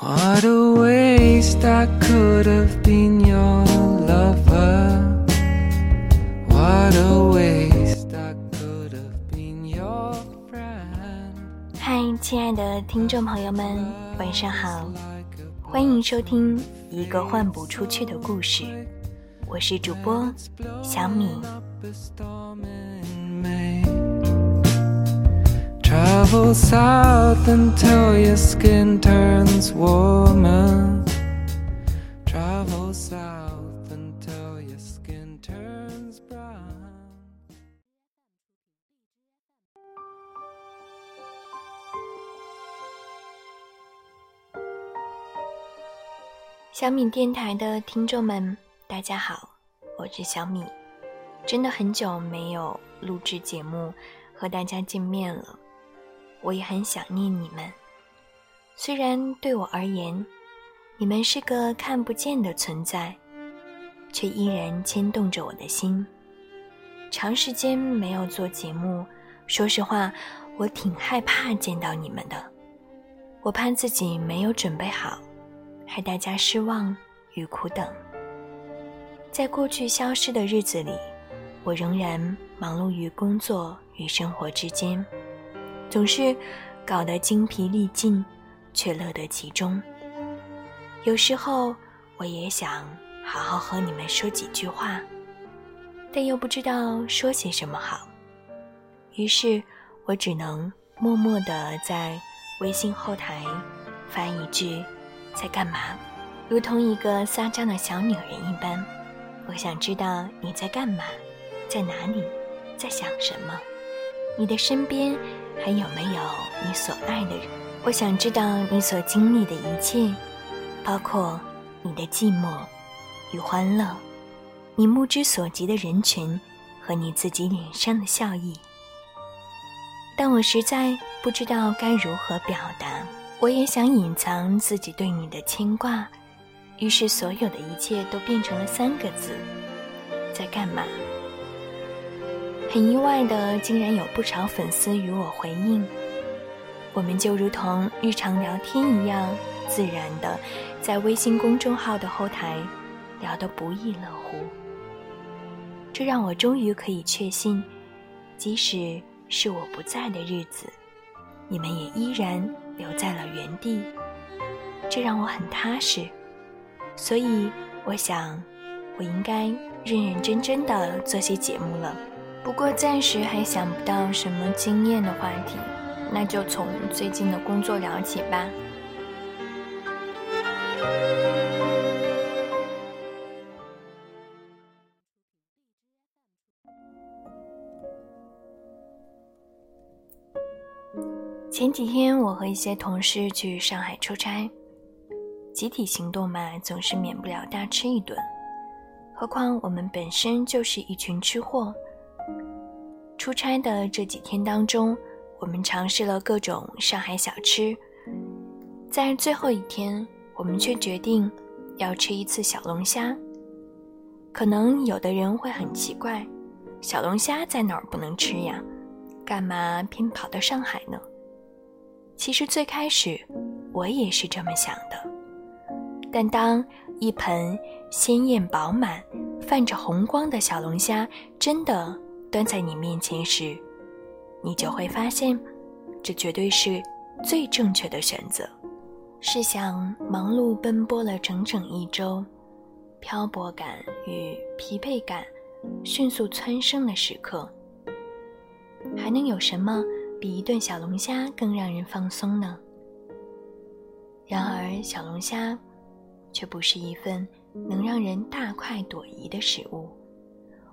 What a waste I could have been your lover. What a waste I could have been your friend. 嗨，亲爱的听众朋友们，晚上好，欢迎收听一个换不出去的故事。我是主播小米。Travel south until your skin turns warmer. Travel south until your skin turns brown. 小米电台的听众们，大家好，我是小米。真的很久没有录制节目和大家见面了，我也很想念你们。虽然对我而言，你们是个看不见的存在，却依然牵动着我的心。长时间没有做节目，说实话，我挺害怕见到你们的。我怕自己没有准备好。害大家失望与苦等。在过去消失的日子里，我仍然忙碌于工作与生活之间，总是搞得精疲力尽，却乐得其中。有时候，我也想好好和你们说几句话，但又不知道说些什么好，于是我只能默默地在微信后台发一句。在干嘛？如同一个撒娇的小女人一般，我想知道你在干嘛，在哪里，在想什么？你的身边还有没有你所爱的人？我想知道你所经历的一切，包括你的寂寞与欢乐，你目之所及的人群和你自己脸上的笑意。但我实在不知道该如何表达。我也想隐藏自己对你的牵挂，于是所有的一切都变成了三个字：在干嘛？很意外的，竟然有不少粉丝与我回应。我们就如同日常聊天一样，自然的在微信公众号的后台聊得不亦乐乎。这让我终于可以确信，即使是我不在的日子，你们也依然。留在了原地，这让我很踏实。所以，我想，我应该认认真真的做些节目了。不过，暂时还想不到什么惊艳的话题，那就从最近的工作聊起吧。前几天，我和一些同事去上海出差，集体行动嘛，总是免不了大吃一顿。何况我们本身就是一群吃货。出差的这几天当中，我们尝试了各种上海小吃，在最后一天，我们却决定要吃一次小龙虾。可能有的人会很奇怪，小龙虾在哪儿不能吃呀？干嘛偏跑到上海呢？其实最开始，我也是这么想的。但当一盆鲜艳饱满、泛着红光的小龙虾真的端在你面前时，你就会发现，这绝对是最正确的选择。试想，忙碌奔波了整整一周，漂泊感与疲惫感迅速蹿升的时刻，还能有什么？比一顿小龙虾更让人放松呢。然而，小龙虾却不是一份能让人大快朵颐的食物。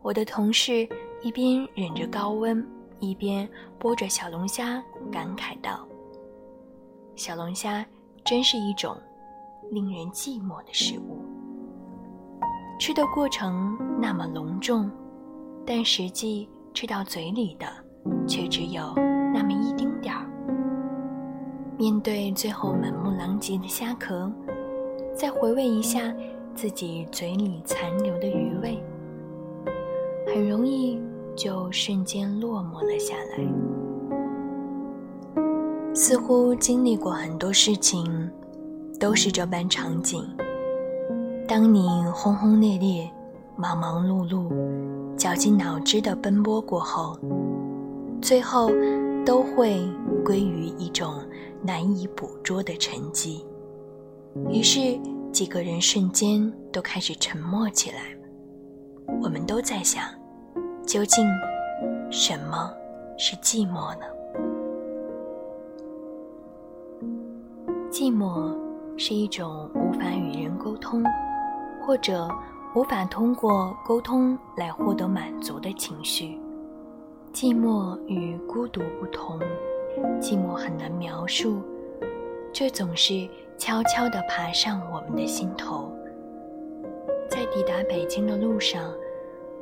我的同事一边忍着高温，一边剥着小龙虾，感慨道：“小龙虾真是一种令人寂寞的食物。吃的过程那么隆重，但实际吃到嘴里的却只有。”那么一丁点儿。面对最后满目狼藉的虾壳，再回味一下自己嘴里残留的余味，很容易就瞬间落寞了下来。似乎经历过很多事情，都是这般场景。当你轰轰烈烈、忙忙碌碌、绞尽脑汁的奔波过后，最后都会归于一种难以捕捉的沉寂。于是，几个人瞬间都开始沉默起来。我们都在想，究竟什么是寂寞呢？寂寞是一种无法与人沟通，或者无法通过沟通来获得满足的情绪。寂寞与孤独不同，寂寞很难描述，却总是悄悄地爬上我们的心头。在抵达北京的路上，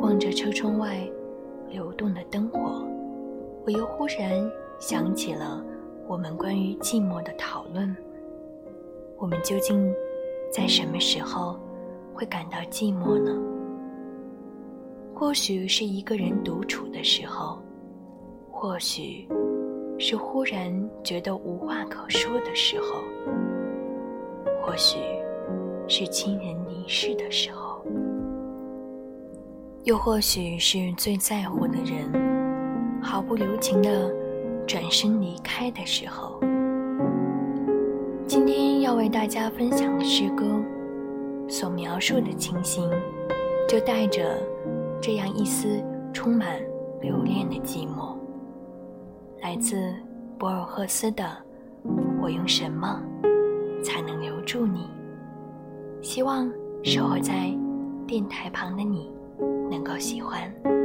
望着车窗外流动的灯火，我又忽然想起了我们关于寂寞的讨论。我们究竟在什么时候会感到寂寞呢？或许是一个人独处的时候，或许是忽然觉得无话可说的时候，或许是亲人离世的时候，又或许是最在乎的人毫不留情的转身离开的时候。今天要为大家分享的诗歌，所描述的情形，就带着这样一丝充满留恋的寂寞。来自博尔赫斯的《我用什么才能留住你》，希望守候在电台旁的你能够喜欢。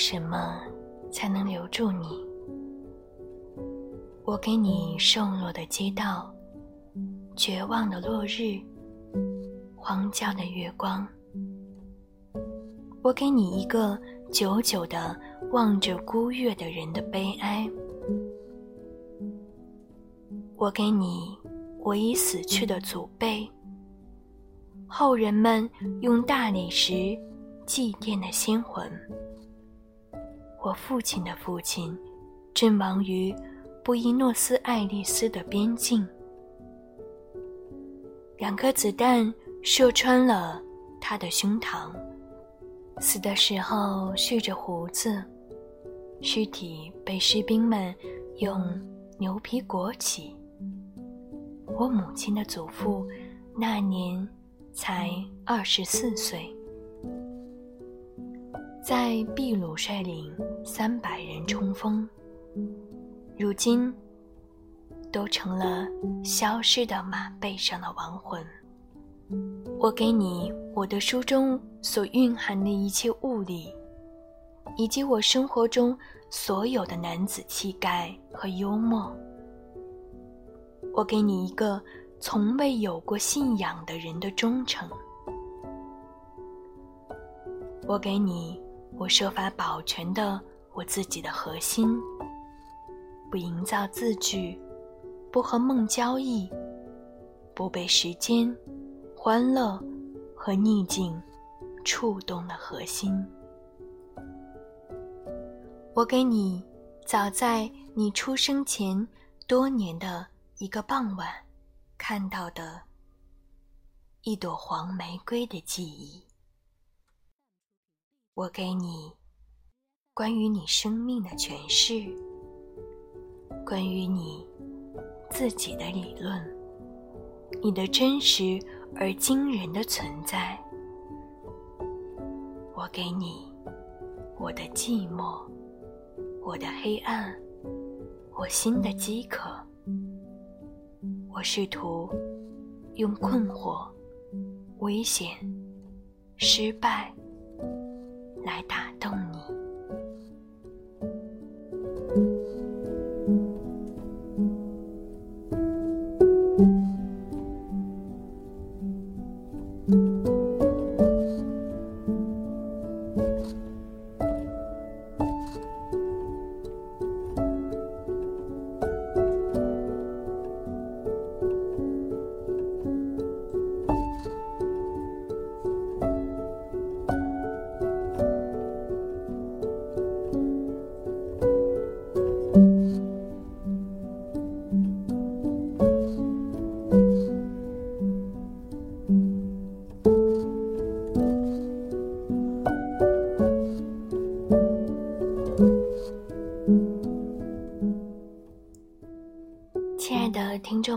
什么才能留住你？我给你瘦弱的街道，绝望的落日，荒郊的月光。我给你一个久久的望着孤月的人的悲哀。我给你我已死去的祖辈，后人们用大理石祭奠的仙魂。我父亲的父亲，正亡于布宜诺斯艾利斯的边境。两颗子弹射穿了他的胸膛，死的时候蓄着胡子，尸体被士兵们用牛皮裹起。我母亲的祖父那年才二十四岁。在秘鲁率领三百人冲锋，如今都成了消失的马背上的亡魂。我给你我的书中所蕴含的一切物理，以及我生活中所有的男子气概和幽默。我给你一个从未有过信仰的人的忠诚。我给你。我设法保全的我自己的核心，不营造字句，不和梦交易，不被时间、欢乐和逆境触动的核心。我给你早在你出生前多年的一个傍晚看到的一朵黄玫瑰的记忆。我给你关于你生命的诠释，关于你自己的理论，你的真实而惊人的存在。我给你我的寂寞，我的黑暗，我心的饥渴。我试图用困惑、危险、失败。来打动你。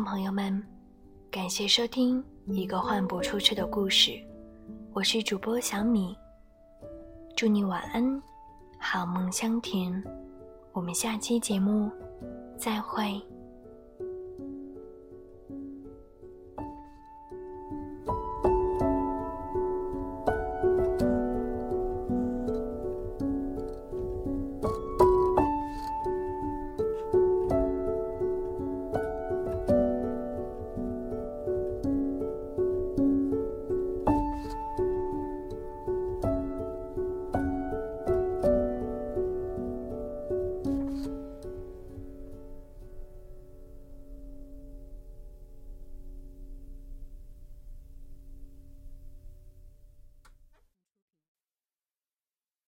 朋友们，感谢收听《一个换不出去的故事》，我是主播小米，祝你晚安，好梦香甜，我们下期节目再会。